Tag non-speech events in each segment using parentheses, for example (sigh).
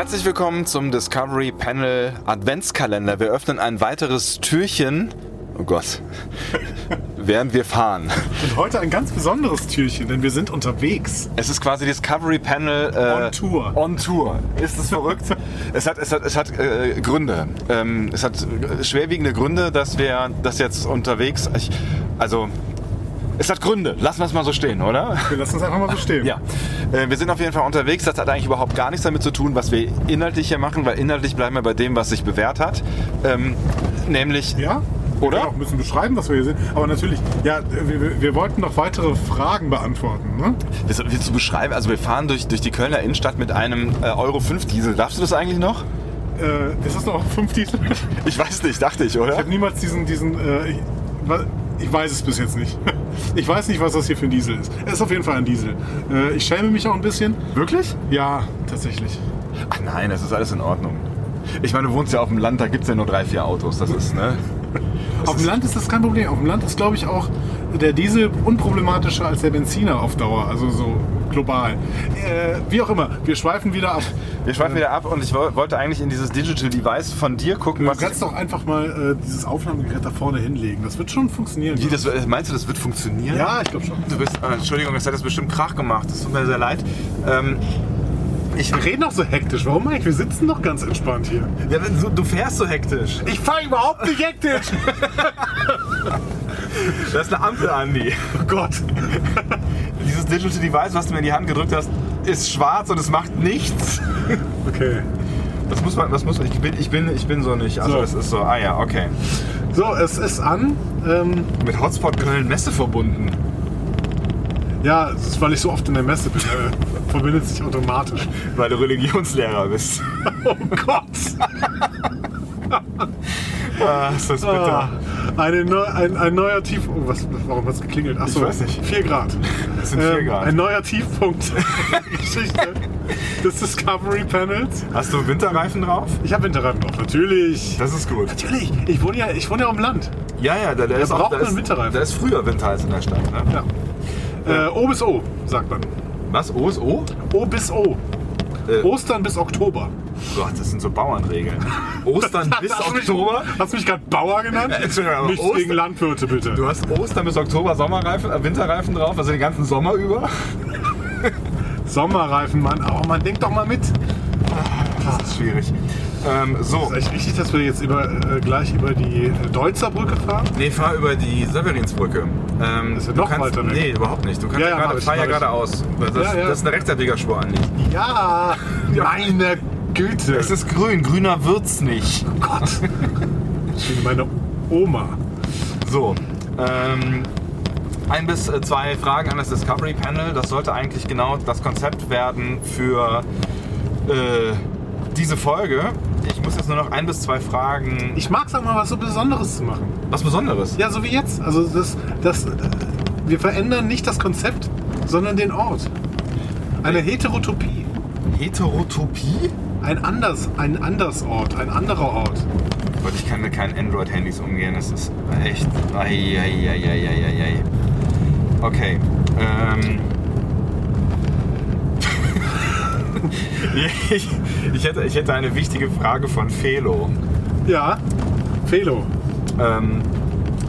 Herzlich willkommen zum Discovery Panel Adventskalender. Wir öffnen ein weiteres Türchen. Oh Gott. (laughs) Während wir fahren. Und heute ein ganz besonderes Türchen, denn wir sind unterwegs. Es ist quasi Discovery Panel äh, on Tour. On Tour. Ist es verrückt? (laughs) es hat, es hat, es hat äh, Gründe. Ähm, es hat schwerwiegende Gründe, dass wir das jetzt unterwegs. Ich, also es hat Gründe. Lassen wir es mal so stehen, oder? Wir lassen es einfach mal so stehen. Ja. Äh, wir sind auf jeden Fall unterwegs. Das hat eigentlich überhaupt gar nichts damit zu tun, was wir inhaltlich hier machen, weil inhaltlich bleiben wir bei dem, was sich bewährt hat. Ähm, nämlich. Ja? Oder? Wir auch ein bisschen beschreiben, was wir hier sehen. Aber natürlich, ja, wir, wir wollten noch weitere Fragen beantworten. Ne? Das willst du beschreiben? Also wir fahren durch, durch die Kölner Innenstadt mit einem äh, Euro 5 Diesel. Darfst du das eigentlich noch? Äh, ist das noch 5 Diesel? Ich weiß nicht, dachte ich, oder? Ich habe niemals diesen, diesen äh, ich, weiß es bis jetzt nicht. (laughs) Ich weiß nicht, was das hier für ein Diesel ist. Es ist auf jeden Fall ein Diesel. Äh, ich schäme mich auch ein bisschen. Wirklich? Ja, tatsächlich. Ach nein, das ist alles in Ordnung. Ich meine, du wohnst ja auf dem Land, da gibt es ja nur drei, vier Autos. Das ist, ne? (laughs) auf dem Land ist das kein Problem. Auf dem Land ist, glaube ich, auch der Diesel unproblematischer als der Benziner auf Dauer, also so global. Äh, wie auch immer, wir schweifen wieder ab. Wir schweifen wieder ab und ich wollte eigentlich in dieses Digital Device von dir gucken. Du kannst doch einfach mal äh, dieses Aufnahmegerät da vorne hinlegen. Das wird schon funktionieren. Wie, das, meinst du, das wird funktionieren? Ja, ich glaube schon. Du bist, äh, Entschuldigung, das hat das bestimmt Krach gemacht. Das tut mir sehr leid. Ähm, ich rede noch so hektisch. Warum eigentlich? Wir sitzen doch ganz entspannt hier. Ja, du, du fährst so hektisch. Ich fahre überhaupt nicht hektisch. (laughs) das ist eine Ampel, Andi. Oh Gott. Digital Device, was du mir in die Hand gedrückt hast, ist schwarz und es macht nichts. (laughs) Okay. Das muss man, das muss man. Ich bin, ich bin, ich bin so nicht. Also so. es ist so. Ah ja, okay. So, es ist an. Ähm, Mit Hotspot Köln Messe verbunden. Ja, das ist, weil ich so oft in der Messe bin. Äh, (laughs) verbindet sich automatisch. Weil du Religionslehrer bist. (laughs) oh Gott! ah, ist das bitter. Ah, eine ein, ein neuer Tief... Oh, was, warum hat es geklingelt? Achso, ich weiß nicht. 4 Grad. Das sind 4 ähm, Grad. Ein neuer Tiefpunkt (laughs) Geschichte des Discovery Panels. Hast du Winterreifen drauf? Ich habe Winterreifen drauf, natürlich. Das ist gut. Natürlich. Ich wohne ja, ich wohne ja auf dem Land. Ja, ja, da, da ist braucht auch, da man Winterreifen. Da ist früher Winter als in der Stadt. Ne? Ja. Äh, o bis O, sagt man. Was? O ist O? O bis O. Äh, Ostern bis Oktober. Gott, das sind so Bauernregeln. (laughs) Ostern bis Oktober? Mich, hast du mich gerade Bauer genannt? Äh, Entschuldigung, Nicht Oster, wegen Landwirte, bitte. Du hast Ostern bis Oktober Sommerreifen, äh, Winterreifen drauf, also den ganzen Sommer über? (laughs) Sommerreifen, Mann. Oh, man denkt doch mal mit. Das ist schwierig. Ähm, so. Ist echt wichtig, dass wir jetzt über, äh, gleich über die äh, Deutzer Brücke fahren? Nee, fahr über die Severinsbrücke. Ähm, das ist ja noch kannst, weiter weg. Nee, überhaupt nicht. Du kannst ja, ja, grade, fahr ja geradeaus. Das, ja, ja. das ist eine Rechtsabbiegerspur, Andi. Ja, meine Güte. Es ist grün. Grüner wird's nicht. Oh Gott. (laughs) Ich bin meine Oma. So. Ähm, ein bis äh, zwei Fragen an das Discovery Panel. Das sollte eigentlich genau das Konzept werden für äh, diese Folge. Ich muss jetzt nur noch ein bis zwei Fragen. Ich mag es auch mal, was so Besonderes zu machen. Was Besonderes? Ja, so wie jetzt. Also das, das, wir verändern nicht das Konzept, sondern den Ort. Eine Heterotopie. Heterotopie? Ein anders, ein Andersort, ein anderer Ort. Gott, ich kann mit keinen Android-Handys umgehen. Das ist echt. Eieieiei. Okay. Ähm. (laughs) ich, ich, hätte, ich hätte eine wichtige Frage von Felo. Ja, Felo. Ähm,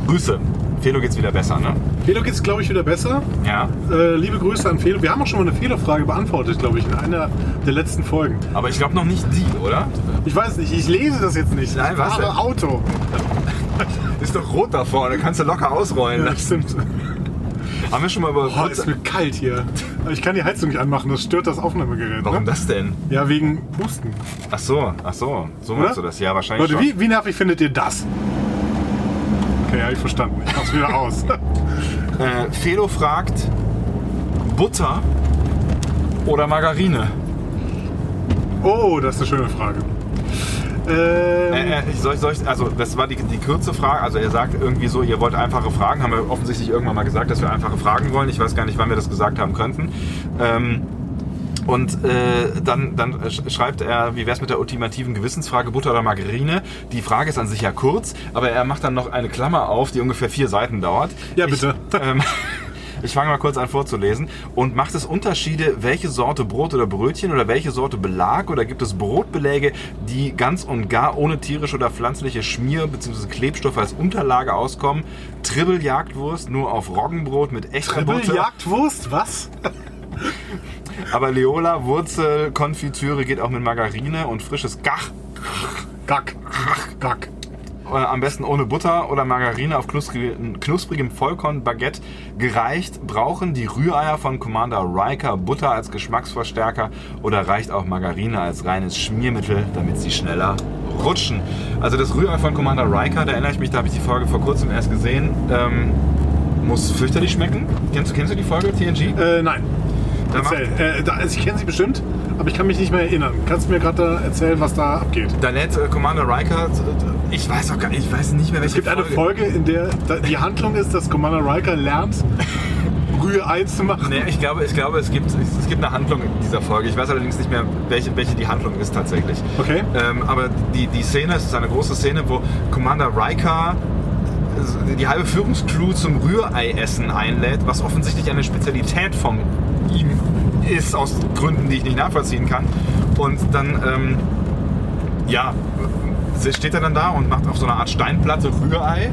Grüße. Felo geht's wieder besser, ne? Felo geht's, glaube ich, wieder besser. Ja. Äh, liebe Grüße an Felo. Wir haben auch schon mal eine Fehlerfrage beantwortet, glaube ich, in einer der letzten Folgen. Aber ich glaube noch nicht die, oder? Ich weiß nicht, ich lese das jetzt nicht. Nein, was? Denn? Auto. (laughs) Ist doch rot da vorne, kannst du locker ausrollen. Ja, stimmt. Haben wir schon mal über. Oh, ist mir kalt hier. Ich kann die Heizung nicht anmachen, das stört das Aufnahmegerät. Warum ne? das denn? Ja, wegen Pusten. Ach so, ach so. So meinst du das? Ja, wahrscheinlich. Leute, wie, wie nervig findet ihr das? Okay, habe ich verstanden. Ich mach's wieder aus. (laughs) äh, Felo fragt: Butter oder Margarine? Oh, das ist eine schöne Frage. Ähm, äh, äh, soll, soll ich, also das war die, die kurze Frage. Also er sagt irgendwie so, ihr wollt einfache Fragen. Haben wir offensichtlich irgendwann mal gesagt, dass wir einfache Fragen wollen. Ich weiß gar nicht, wann wir das gesagt haben könnten. Ähm, und äh, dann, dann schreibt er, wie wäre es mit der ultimativen Gewissensfrage, Butter oder Margarine? Die Frage ist an sich ja kurz, aber er macht dann noch eine Klammer auf, die ungefähr vier Seiten dauert. Ja, bitte. Ich, ähm, (laughs) Ich fange mal kurz an vorzulesen. Und macht es Unterschiede, welche Sorte Brot oder Brötchen oder welche Sorte Belag oder gibt es Brotbeläge, die ganz und gar ohne tierische oder pflanzliche Schmier- bzw. Klebstoffe als Unterlage auskommen? Tribbeljagdwurst nur auf Roggenbrot mit echter Butter. Tribbeljagdwurst? Was? (laughs) Aber Leola Wurzel Konfitüre geht auch mit Margarine und frisches Gach. Gack. Gack. Äh, am besten ohne Butter oder Margarine auf knusprigem, knusprigem Vollkornbaguette gereicht. Brauchen die Rühreier von Commander Riker Butter als Geschmacksverstärker oder reicht auch Margarine als reines Schmiermittel, damit sie schneller rutschen? Also das Rührei von Commander Riker, da erinnere ich mich, da habe ich die Folge vor kurzem erst gesehen, ähm, muss fürchterlich schmecken. Kennst du, kennst du die Folge TNG? Äh, nein. Da Erzähl. Äh, da, also ich kenne sie bestimmt, aber ich kann mich nicht mehr erinnern. Kannst du mir gerade erzählen, was da abgeht? Da lädt äh, Commander Riker, äh, ich weiß auch gar nicht, ich weiß nicht mehr welche Es gibt eine Folge, in der die Handlung ist, dass Commander Riker lernt, (laughs) Rührei zu machen. Nee, ich glaube, ich glaube es, gibt, es gibt eine Handlung in dieser Folge. Ich weiß allerdings nicht mehr, welche, welche die Handlung ist tatsächlich. Okay. Ähm, aber die, die Szene, es ist eine große Szene, wo Commander Riker äh, die halbe Führungscrew zum Rührei-Essen einlädt, was offensichtlich eine Spezialität von ihm ist, aus Gründen, die ich nicht nachvollziehen kann. Und dann, ähm, ja, steht er dann da und macht auf so einer Art Steinplatte Rührei.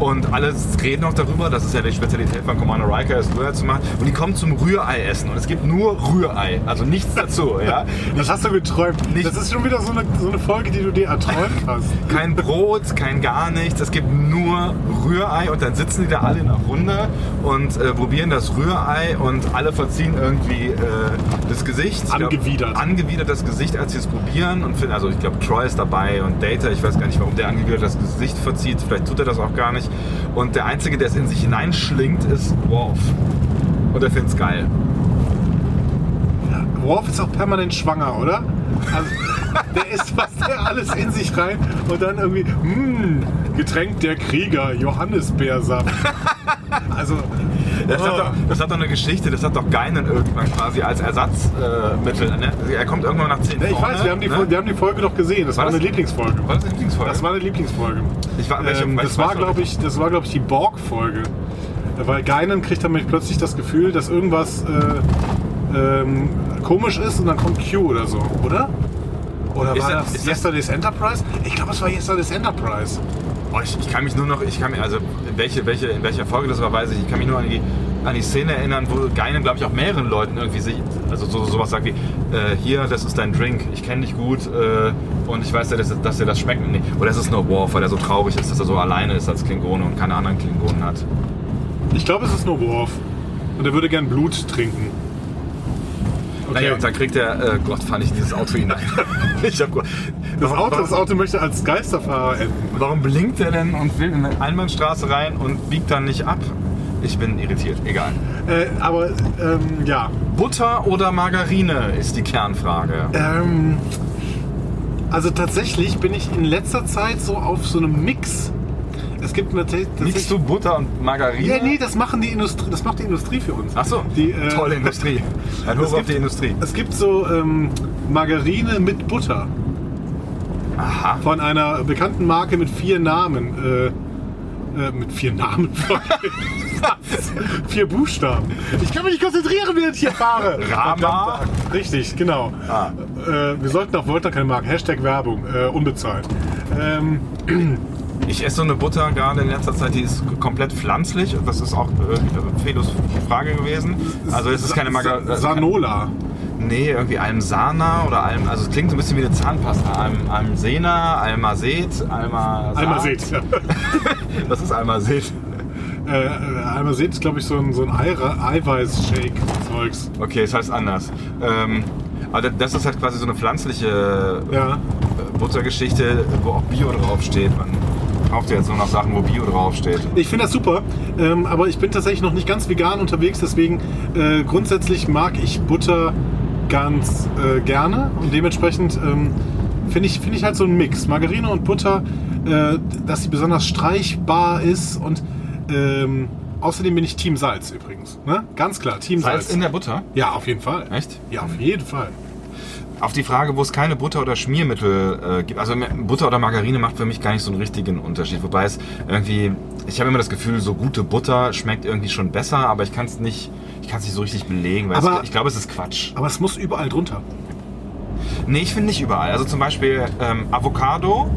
Und alle reden noch darüber, das ist ja die Spezialität von Commander Riker, ist Rührei zu machen. Und die kommen zum Rührei-Essen. Und es gibt nur Rührei, also nichts (laughs) dazu. Ja? Das hast du geträumt. Nicht- das ist schon wieder so eine, so eine Folge, die du dir erträumt (laughs) hast. Kein Brot, kein gar nichts. Es gibt nur Rührei und dann sitzen die da alle in einer Runde und äh, probieren das Rührei und alle verziehen irgendwie äh, das Gesicht. Ich glaub, Angewidert. angewidert das Gesicht, als sie es probieren und finden, also ich glaube Troy ist dabei und Data, ich weiß gar nicht, warum der angewidert das Gesicht verzieht. Vielleicht tut er das auch gar nicht. Und der Einzige, der es in sich hineinschlingt, ist Worf. Und er findet es geil. Worf ist auch permanent schwanger, oder? Also, (laughs) der isst was der alles in sich rein und dann irgendwie, hm, Getränk der Krieger, Johannisbeersaft. (laughs) Also, Das, oh, hat doch, das hat doch eine Geschichte, das hat doch Geinen irgendwann quasi als Ersatzmittel. Äh, ne? Er kommt irgendwann nach 10 Ja, ich weiß, wir haben, die, ne? Wir haben die Folge doch gesehen. Das war, War das- eine Lieblingsfolge. War das die Lieblingsfolge? Das war eine Lieblingsfolge. Ich war- welche- ähm, das, war, glaube ich, das war, glaube ich, die Borg-Folge. Weil Geinen kriegt dann plötzlich das Gefühl, dass irgendwas äh, ähm, komisch ist und dann kommt Q oder so, oder? Oder Ist war das- das- Yesterday's Enterprise? Ich glaube, es war Yesterday's Enterprise. Boah, ich, ich kann mich nur noch, ich kann mich, also welche, welche, in welcher Folge das war, weiß ich. Ich kann mich nur an die, an die Szene erinnern, wo Geinen, glaube ich, auch mehreren Leuten irgendwie sich, also so, sowas sagt wie, äh, hier, das ist dein Drink, ich kenne dich gut äh, und ich weiß ja, dass, dass dir das schmeckt. Nee. Oder es ist nur Worf, weil er so traurig ist, dass er so alleine ist als Klingone und keine anderen Klingonen hat. Ich glaube, es ist nur Worf. Und er würde gern Blut trinken. Naja, und dann kriegt er, äh, Gott, fand ich dieses Auto hinein. (laughs) ich hab, das, Auto, das Auto möchte als Geisterfahrer enden. Warum blinkt er denn und will in eine Einbahnstraße rein und biegt dann nicht ab? Ich bin irritiert, egal. Äh, aber ähm, ja, Butter oder Margarine ist die Kernfrage. Ähm, also tatsächlich bin ich in letzter Zeit so auf so einem Mix. Es gibt natürlich. Liegst du Butter und Margarine? Ja, nee, das machen die Industrie, das macht die Industrie für uns. Ach so, Die, äh, tolle Industrie. Ein (laughs) Hoch Es auf gibt- die Industrie. Es gibt so ähm, Margarine mit Butter Aha. von einer bekannten Marke mit vier Namen. Äh, äh, mit vier Namen. (laughs) vier Buchstaben. Ich kann mich nicht konzentrieren, während ich hier fahre. (laughs) Rama. Verdammt. Richtig, genau. Ah. Äh, wir sollten auch Volta keine Marken. Hashtag Werbung. Äh, unbezahlt. Ähm, (clears throat) Ich esse so eine Butter gerade in letzter Zeit, die ist komplett pflanzlich. Das ist auch äh, Felos Frage gewesen. Also es ist keine. Sa- Sanola. Nee, irgendwie Almsana oder Alm. Also es klingt so ein bisschen wie eine Zahnpasta. Alm, Almsena, Almazet, Alma. Einmal seht. Ja. (laughs) Was ist Almazet? äh, äh, einmal seht, ist glaube ich so ein, so ein Eiweiß-Shake-Zeugs. Okay, es heißt anders. Ähm, aber das ist halt quasi so eine pflanzliche Ja. äh, Buttergeschichte, wo auch Bio draufsteht. Man kauft ja jetzt nur noch Sachen, wo Bio draufsteht. Ich finde das super, ähm, aber ich bin tatsächlich noch nicht ganz vegan unterwegs, deswegen äh, grundsätzlich mag ich Butter ganz äh, gerne und dementsprechend ähm, finde ich, find ich halt so einen Mix. Margarine und Butter, äh, dass sie besonders streichbar ist und ähm, außerdem bin ich Team Salz übrigens. Ne? Ganz klar, Team Salz. Salz in der Butter? ja, auf jeden Fall. Echt? Ja, auf jeden Fall. Auf die Frage, wo es keine Butter oder Schmiermittel äh, gibt, also Butter oder Margarine macht für mich gar nicht so einen richtigen Unterschied. Wobei es irgendwie, ich habe immer das Gefühl, so gute Butter schmeckt irgendwie schon besser, aber ich kann es nicht, ich kann es nicht so richtig belegen, weil Aber- es, ich glaube, es ist Quatsch. Aber es muss überall drunter. Nee, ich finde nicht überall. Also zum Beispiel ähm, Avocado,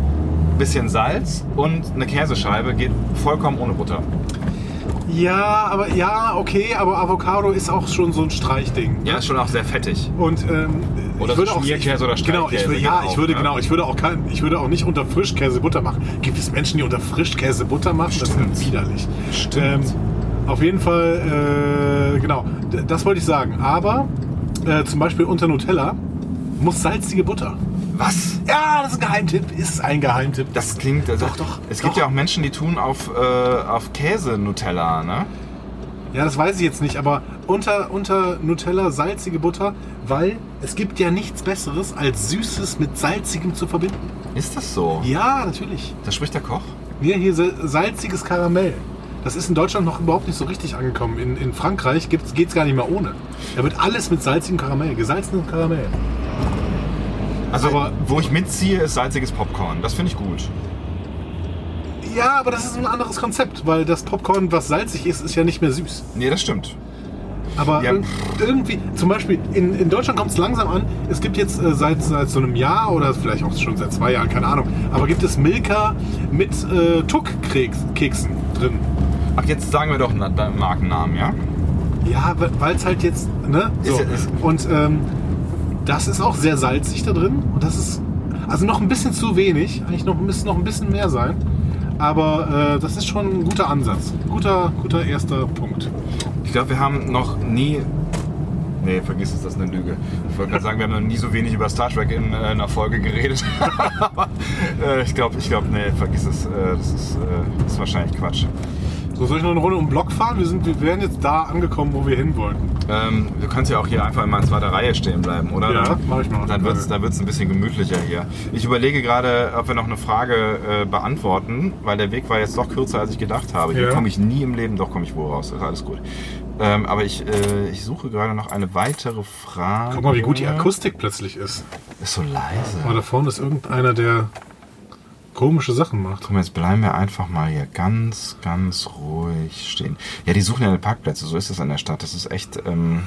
bisschen Salz und eine Käsescheibe geht vollkommen ohne Butter. Ja, aber ja, okay, aber Avocado ist auch schon so ein Streichding. Ja, ist schon auch sehr fettig. Und ähm, Oder ich würde so auch Schmierkäse oder genau, ich Streichkäse würde, ja, geht ich auch, würde ne? genau, ich würde auch kein, ich würde auch nicht unter Frischkäse Butter machen. Gibt es Menschen, die unter Frischkäse Butter machen? Das Stimmt. ist widerlich. Stimmt. Ähm, auf jeden Fall, äh, genau, das wollte ich sagen. Aber äh, zum Beispiel unter Nutella muss salzige Butter. Was? Ja, das ist ein Geheimtipp. Ist ein Geheimtipp. Das klingt. Also, Doch, doch, Es doch. gibt ja auch Menschen, die tun auf, äh, auf Käse Nutella, ne? Ja, das weiß ich jetzt nicht, aber unter, unter Nutella salzige Butter, weil es gibt ja nichts Besseres, als Süßes mit Salzigem zu verbinden. Ist das so? Ja, natürlich. Da spricht der Koch? Ja, hier sa- salziges Karamell. Das ist in Deutschland noch überhaupt nicht so richtig angekommen. In, in Frankreich geht es gar nicht mehr ohne. Da wird alles mit salzigem Karamell, gesalzenem Karamell. Also, Aber- wo ich mitziehe, ist salziges Popcorn. Das finde ich gut. Ja, aber das ist ein anderes Konzept, weil das Popcorn, was salzig ist, ist ja nicht mehr süß. Nee, das stimmt. Aber Ja. ir- irgendwie, zum Beispiel, in, in Deutschland kommt es langsam an. Es gibt jetzt äh, seit, seit so einem Jahr oder vielleicht auch schon seit zwei Jahren, keine Ahnung, aber gibt es Milka mit äh, Tuck-Keksen drin. Ach, jetzt sagen wir doch einen Markennamen, ja? Ja, weil es halt jetzt, ne? So. Ist ist- Und ähm, das ist auch sehr salzig da drin. Und das ist also noch ein bisschen zu wenig. Eigentlich noch, müsste noch ein bisschen mehr sein. Aber äh, das ist schon ein guter Ansatz. Guter, guter erster Punkt. Ich glaube, wir haben noch nie. Nee, vergiss es, das ist eine Lüge. Ich wollte gerade sagen, wir haben noch nie so wenig über Star Trek in äh, einer Folge geredet. (laughs) Äh, ich glaube, ich glaube, nee, vergiss es. Äh, das, ist, äh, das ist wahrscheinlich Quatsch. So, soll ich noch eine Runde um Block fahren? Wir, sind, wir wären jetzt da angekommen, wo wir hin wollten. Ähm, du kannst ja auch hier einfach mal in zweiter Reihe stehen bleiben, oder? Ja, Dann- mach ich mal. Dann wird es dann wird's ein bisschen gemütlicher hier. Ich überlege gerade, ob wir noch eine Frage äh, beantworten, weil der Weg war jetzt doch kürzer, als ich gedacht habe. Hier Ja. komme ich nie im Leben, doch komme ich wohl raus. Ist alles gut. Ähm, aber ich, äh, ich suche gerade noch eine weitere Frage. Guck mal, wie gut die Akustik plötzlich ist. Ist so leise. Aber da vorne ist irgendeiner, der komische Sachen macht. Komm, jetzt bleiben wir einfach mal hier ganz, ganz ruhig stehen. Ja, die suchen ja Parkplätze, so ist es in der Stadt. Das ist echt, ähm,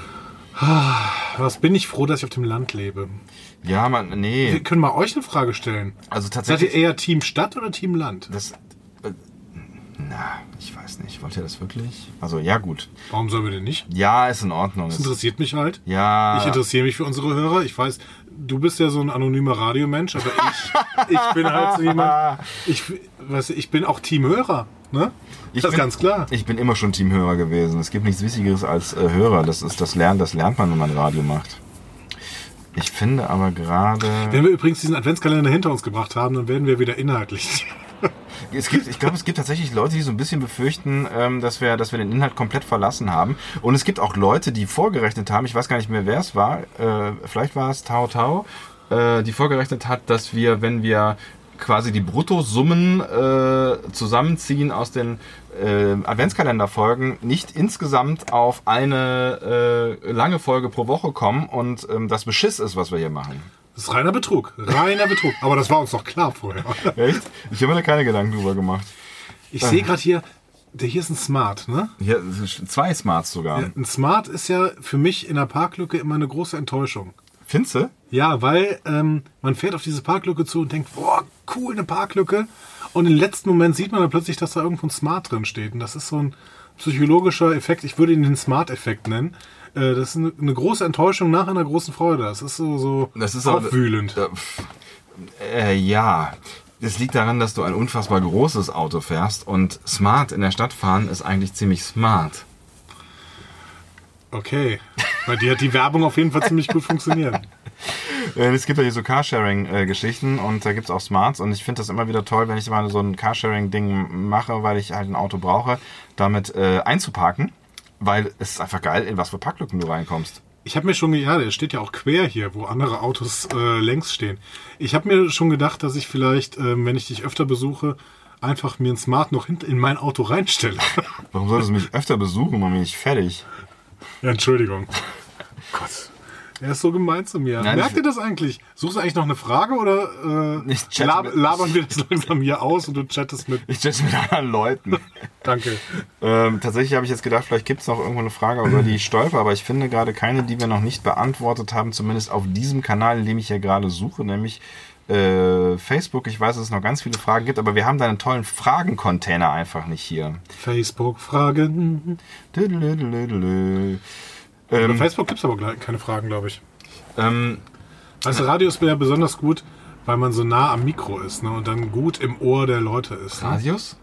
Was bin ich froh, dass ich auf dem Land lebe. ja, man, Wir nee. können mal euch eine Frage stellen. Also Seid ihr tatsächlich, eher Team Stadt oder Team Land? das, äh, na, ich weiß nicht. Wollt ihr das wirklich? Also, ja, gut. Warum sollen wir denn nicht? Ja, ist in Ordnung. Das interessiert mich halt. ja. Ich interessiere mich für unsere Hörer. Ich weiß, du bist ja so ein anonymer Radiomensch, aber ich, (laughs) ich bin halt so jemand. Ich, weißt du, ich bin auch Teamhörer. Ne? Ich das ist bin- ganz klar. Ich bin immer schon Teamhörer gewesen. Es gibt nichts Wichtigeres als äh, Hörer. Das ist das Lernen, das lernt man, wenn man Radio macht. Ich finde aber gerade. Wenn wir übrigens diesen Adventskalender hinter uns gebracht haben, dann werden wir wieder inhaltlich. (laughs) Es gibt, ich glaube, es gibt tatsächlich Leute, die so ein bisschen befürchten, ähm, dass, wir, dass wir den Inhalt komplett verlassen haben. Und es gibt auch Leute, die vorgerechnet haben, ich weiß gar nicht mehr, wer es war, äh, vielleicht war es Tao Tao, äh, die vorgerechnet hat, dass wir, wenn wir quasi die Bruttosummen äh, zusammenziehen aus den äh, Adventskalenderfolgen, nicht insgesamt auf eine äh, lange Folge pro Woche kommen und ähm, das Beschiss ist, was wir hier machen. Das ist reiner Betrug. Reiner Betrug. Aber das war uns doch klar vorher. Echt? Ich habe mir da keine Gedanken drüber gemacht. Ich sehe gerade hier, der hier ist ein Smart, ne? Hier zwei Smarts sogar. Ja, ein Smart ist ja für mich in der Parklücke immer eine große Enttäuschung. Findest du? Ja, weil ähm, man fährt auf diese Parklücke zu und denkt, boah, cool, eine Parklücke. Und im letzten Moment sieht man dann plötzlich, dass da irgendwo ein Smart drin steht. Und das ist so ein psychologischer Effekt. Ich würde ihn den Smart-Effekt nennen. Äh, das ist eine, eine große Enttäuschung nach einer großen Freude. Das ist so, so Das ist aufwühlend. Ja, pff. Äh, ja. Das liegt daran, dass du ein unfassbar großes Auto fährst und smart in der Stadt fahren ist eigentlich ziemlich smart. Okay. Bei dir hat die Werbung auf jeden Fall ziemlich gut funktioniert. (laughs) Äh, Es gibt ja hier so Carsharing-Geschichten und da gibt es auch Smarts und ich finde das immer wieder toll, wenn ich mal so ein Carsharing-Ding mache, weil ich halt ein Auto brauche, damit äh, einzuparken, weil es ist einfach geil, in was für Parklücken du reinkommst. Ich habe mir schon, ja, der steht ja auch quer hier, wo andere Autos äh, längs stehen. Ich habe mir schon gedacht, dass ich vielleicht, ähm, wenn ich dich öfter besuche, einfach mir ein Smart noch hinten in mein Auto reinstelle. Warum solltest du mich öfter besuchen, man bin ich fertig? ja, Entschuldigung. (laughs) Gott. Er ist so gemein zu mir. Nein, Merkt ihr das eigentlich? Suchst du eigentlich noch eine Frage oder äh, lab labern wir das (laughs) langsam hier aus und du chattest mit? Ich chatte mit anderen Leuten. (laughs) Danke. ähm, tatsächlich habe ich jetzt gedacht, vielleicht gibt es noch irgendwo eine Frage, über die ich stolper, aber ich finde gerade keine, die wir noch nicht beantwortet haben, zumindest auf diesem Kanal, in dem ich hier gerade suche, nämlich äh, Facebook. Ich weiß, dass es noch ganz viele Fragen gibt, aber wir haben deinen tollen Fragencontainer einfach nicht hier. Facebook-Fragen. Düdelüdelüdelü. Bei Ähm, Facebook gibt es aber keine Fragen, glaube ich. ähm, Also Radio ist ja besonders gut, weil man so nah am Mikro ist ne? und dann gut im Ohr der Leute ist. Ne? Radius?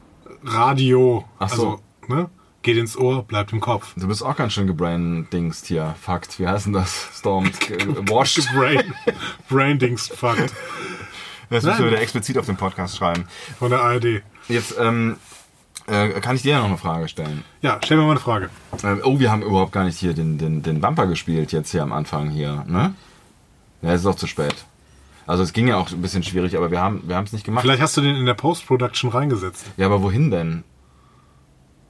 Radio. Ach so. Also, ne? Geht ins Ohr, bleibt im Kopf. Du bist auch ganz schön gebraindingst hier. Fakt. Wie heißt denn das? Storms. (laughs) Äh, Washed. Brain, (laughs) Braindings Fakt Das müssen wir wieder explizit auf den Podcast schreiben. von der ARD. Jetzt ähm, äh, kann ich dir ja noch eine Frage stellen. Ja, stell mir mal eine Frage. Ähm, oh, wir haben überhaupt gar nicht hier den, den, den Bumper gespielt jetzt hier am Anfang hier, ne? Ja, es ist auch zu spät. Also es ging ja auch ein bisschen schwierig, aber wir haben wir es nicht gemacht. Vielleicht hast du den in der Post-Production reingesetzt. Ja, aber wohin denn?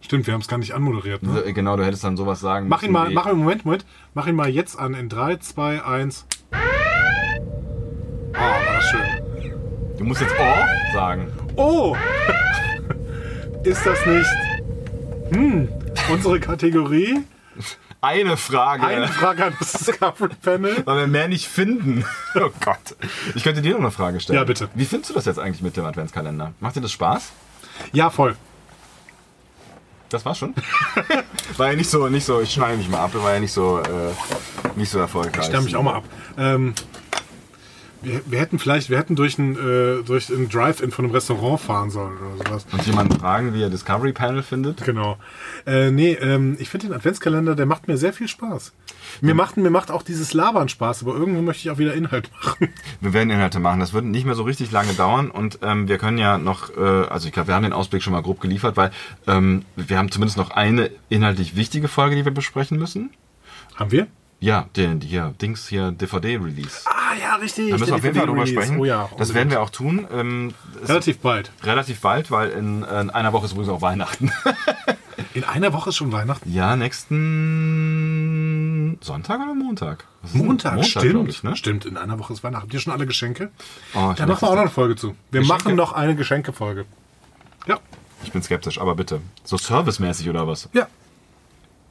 Stimmt, wir haben es gar nicht anmoderiert. Ne? Äh, Genau, du hättest dann sowas sagen Mach ihn mal, mach ihn, Moment, Moment. Mach ihn mal jetzt an in 3, 2, 1. Ah, war das schön. Du musst jetzt oh sagen. Oh! Ist das nicht hm, unsere Kategorie? Eine Frage. Eine Frage an das Discovery Panel. Weil wir mehr nicht finden. (laughs) Oh Gott. Ich könnte dir noch eine Frage stellen. Ja, bitte. Wie findest du das jetzt eigentlich mit dem Adventskalender? Macht dir das Spaß? Ja, voll. Das war's schon? (laughs) war ja nicht so, nicht so, ich schneide mich mal ab, war ja nicht so, äh, nicht so erfolgreich. Ich stelle mich auch mal ab. Ähm, wir, wir hätten vielleicht, wir hätten durch ein, äh, durch ein Drive-In von einem Restaurant fahren sollen oder sowas. Und jemanden fragen, wie er Discovery Panel findet? Genau. Äh, nee, ähm, ich finde den Adventskalender, der macht mir sehr viel Spaß. Mir, macht, mir macht auch dieses Labern Spaß, aber irgendwo möchte ich auch wieder Inhalt (laughs) machen. Wir werden Inhalte machen. Das wird nicht mehr so richtig lange dauern und ähm, wir können ja noch, äh, also ich glaube, wir haben den Ausblick schon mal grob geliefert, weil ähm, wir haben zumindest noch eine inhaltlich wichtige Folge, die wir besprechen müssen. Haben wir? Ja, den hier, Dings hier, DVD-Release. Ah ja, richtig. Da müssen wir auf jeden Fall drüber sprechen. Oh ja. das werden wir auch tun. Ähm, Relativ bald. relativ bald, weil in, in einer Woche ist übrigens auch Weihnachten. (laughs) In einer Woche ist schon Weihnachten. ja, nächsten Sonntag oder Montag? Denn? Montag, stimmt. ich, ne? Stimmt, in einer Woche ist Weihnachten. Habt ihr schon alle Geschenke? Oh, da machen wir auch noch eine Folge zu. Wir Geschenke? machen noch eine Geschenkefolge. Ja. Ich bin skeptisch, aber bitte. So servicemäßig oder was? Ja.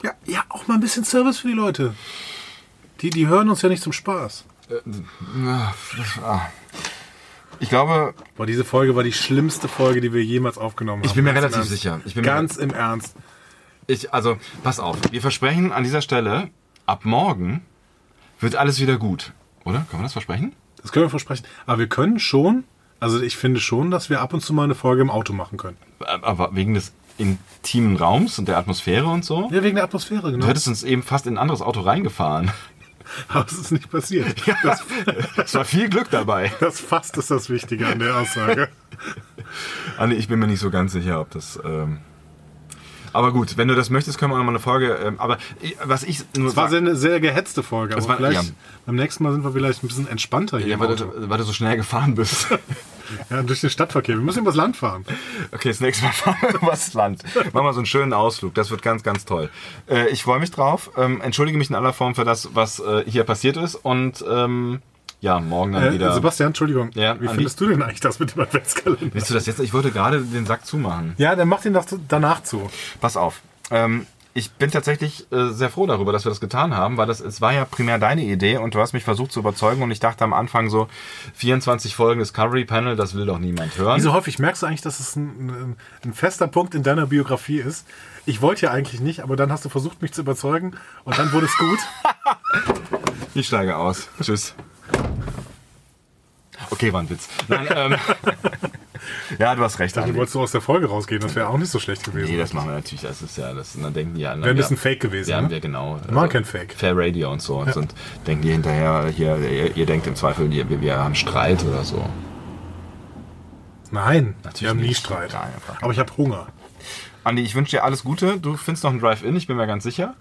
Ja, ja, auch mal ein bisschen Service für die Leute. Die, die hören uns ja nicht zum Spaß. Ah. Ich glaube, Boah, diese Folge war die schlimmste Folge, die wir jemals aufgenommen haben. Ich bin mir Ganz relativ Ernst. sicher. Ich bin mir- Ganz im Ernst. ich, also, pass auf. Wir versprechen an dieser Stelle, ab morgen wird alles wieder gut. Oder? Können wir das versprechen? Das können wir versprechen. Aber wir können schon, also ich finde schon, dass wir ab und zu mal eine Folge im Auto machen können. Aber wegen des intimen Raums und der Atmosphäre und so. Ja, wegen der Atmosphäre, genau. Du hättest uns eben fast in ein anderes Auto reingefahren. (laughs) Aber es ist nicht passiert. Das, Es war viel Glück dabei. (laughs) das fast ist das Wichtige an der Aussage. Anni, ich bin mir nicht so ganz sicher, ob das. Ähm aber gut, wenn du das möchtest, können wir auch noch mal eine Folge. Ähm, aber ich- was ich nur Es war sehr, eine sehr gehetzte Folge. Aber war- vielleicht ja. beim nächsten Mal sind wir vielleicht ein bisschen entspannter hier. ja, weil, du, weil du so schnell gefahren bist. (laughs) Ja, durch den Stadtverkehr. Wir müssen übers Land fahren. Okay, das nächste Mal fahren wir übers Land. Machen wir so einen schönen Ausflug. Das wird ganz, ganz toll. Äh, ich freue mich drauf. Ähm, entschuldige mich in aller Form für das, was äh, hier passiert ist. Und ähm, ja, morgen dann Äh, wieder. Sebastian, Entschuldigung. Ja, Wie findest du denn eigentlich das mit dem Adventskalender? Willst du das jetzt? Ich wollte gerade den Sack zumachen. Ja, dann mach den doch danach zu. Pass auf. Ähm, ich bin tatsächlich äh, sehr froh darüber, dass wir das getan haben, weil das es war ja primär deine Idee und du hast mich versucht zu überzeugen und ich dachte am Anfang so 24 Folgen Discovery Panel, das will doch niemand hören. Wie so häufig merkst du eigentlich, dass es ein, ein fester Punkt in deiner Biografie ist. Ich wollte ja eigentlich nicht, aber dann hast du versucht, mich zu überzeugen und dann wurde es gut. (laughs) Ich steige aus. Tschüss. Okay, war ein Witz. Nein, ähm, (laughs) ja, du hast recht. Dann Andi. wolltest du aus der Folge rausgehen, das wäre auch nicht so schlecht gewesen. Nee, das machen wir natürlich. Das ist ja, das, dann denken die ja. Wäre ein bisschen fake gewesen, Ja, ne? wir genau. Wir machen kein Fake. Fair Radio und so. Und sind, denken die hinterher, hier, ihr, ihr denkt im Zweifel, wir, wir haben Streit oder so. Nein, Natürlich wir haben nie. Streit. Nein. Aber ich habe Hunger. Andi, ich wünsche dir alles Gute. Du findest noch einen Drive-In, ich bin mir ganz sicher.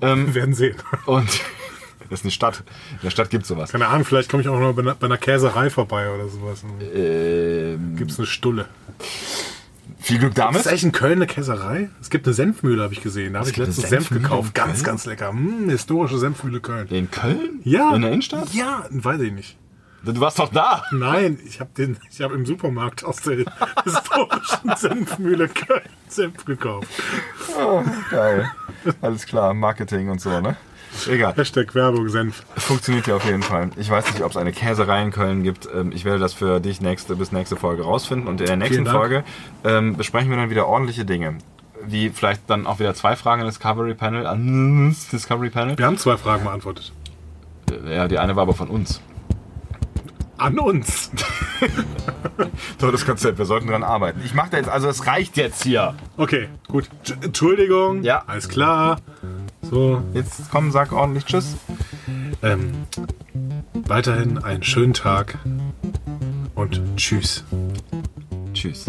Ähm, Wir werden sehen. und (laughs) das ist eine Stadt. In der Stadt gibt es sowas. Keine Ahnung, vielleicht komme ich auch noch bei einer, bei einer Käserei vorbei oder sowas. Ähm, Gibt es eine Stulle. Viel Glück damit. Ist das eigentlich in Köln eine Käserei? Es gibt eine Senfmühle, habe ich gesehen. Da habe ich letztens Senf gekauft. Ganz, ganz lecker. Hm, historische Senfmühle Köln. In Köln? Ja. In der Innenstadt? Ja, weiß ich nicht. Du warst doch da. Nein, ich habe den, ich habe im Supermarkt aus der historischen (laughs) Senfmühle Köln Senf gekauft. Geil. Alles klar, Marketing und so, ne? Egal. Hashtag Werbung Senf. Funktioniert ja auf jeden Fall. Ich weiß nicht, ob es eine Käserei in Köln gibt. Ähm, Ich werde das für dich nächste bis nächste Folge rausfinden. Und in der nächsten. Folge ähm, besprechen wir dann wieder ordentliche Dinge. Wie vielleicht dann auch wieder zwei Fragen an das Discovery Panel. An Discovery Panel. Wir haben zwei Fragen beantwortet. Ja, die eine war aber von uns. An uns. (laughs) Tolles Konzept, wir sollten dran arbeiten. Ich mache da jetzt, also es reicht jetzt hier. Okay, gut. Tsch- Entschuldigung. Ja. Alles klar. So. Jetzt komm, sag ordentlich Tschüss. Ähm, weiterhin einen schönen Tag und tschüss. Tschüss.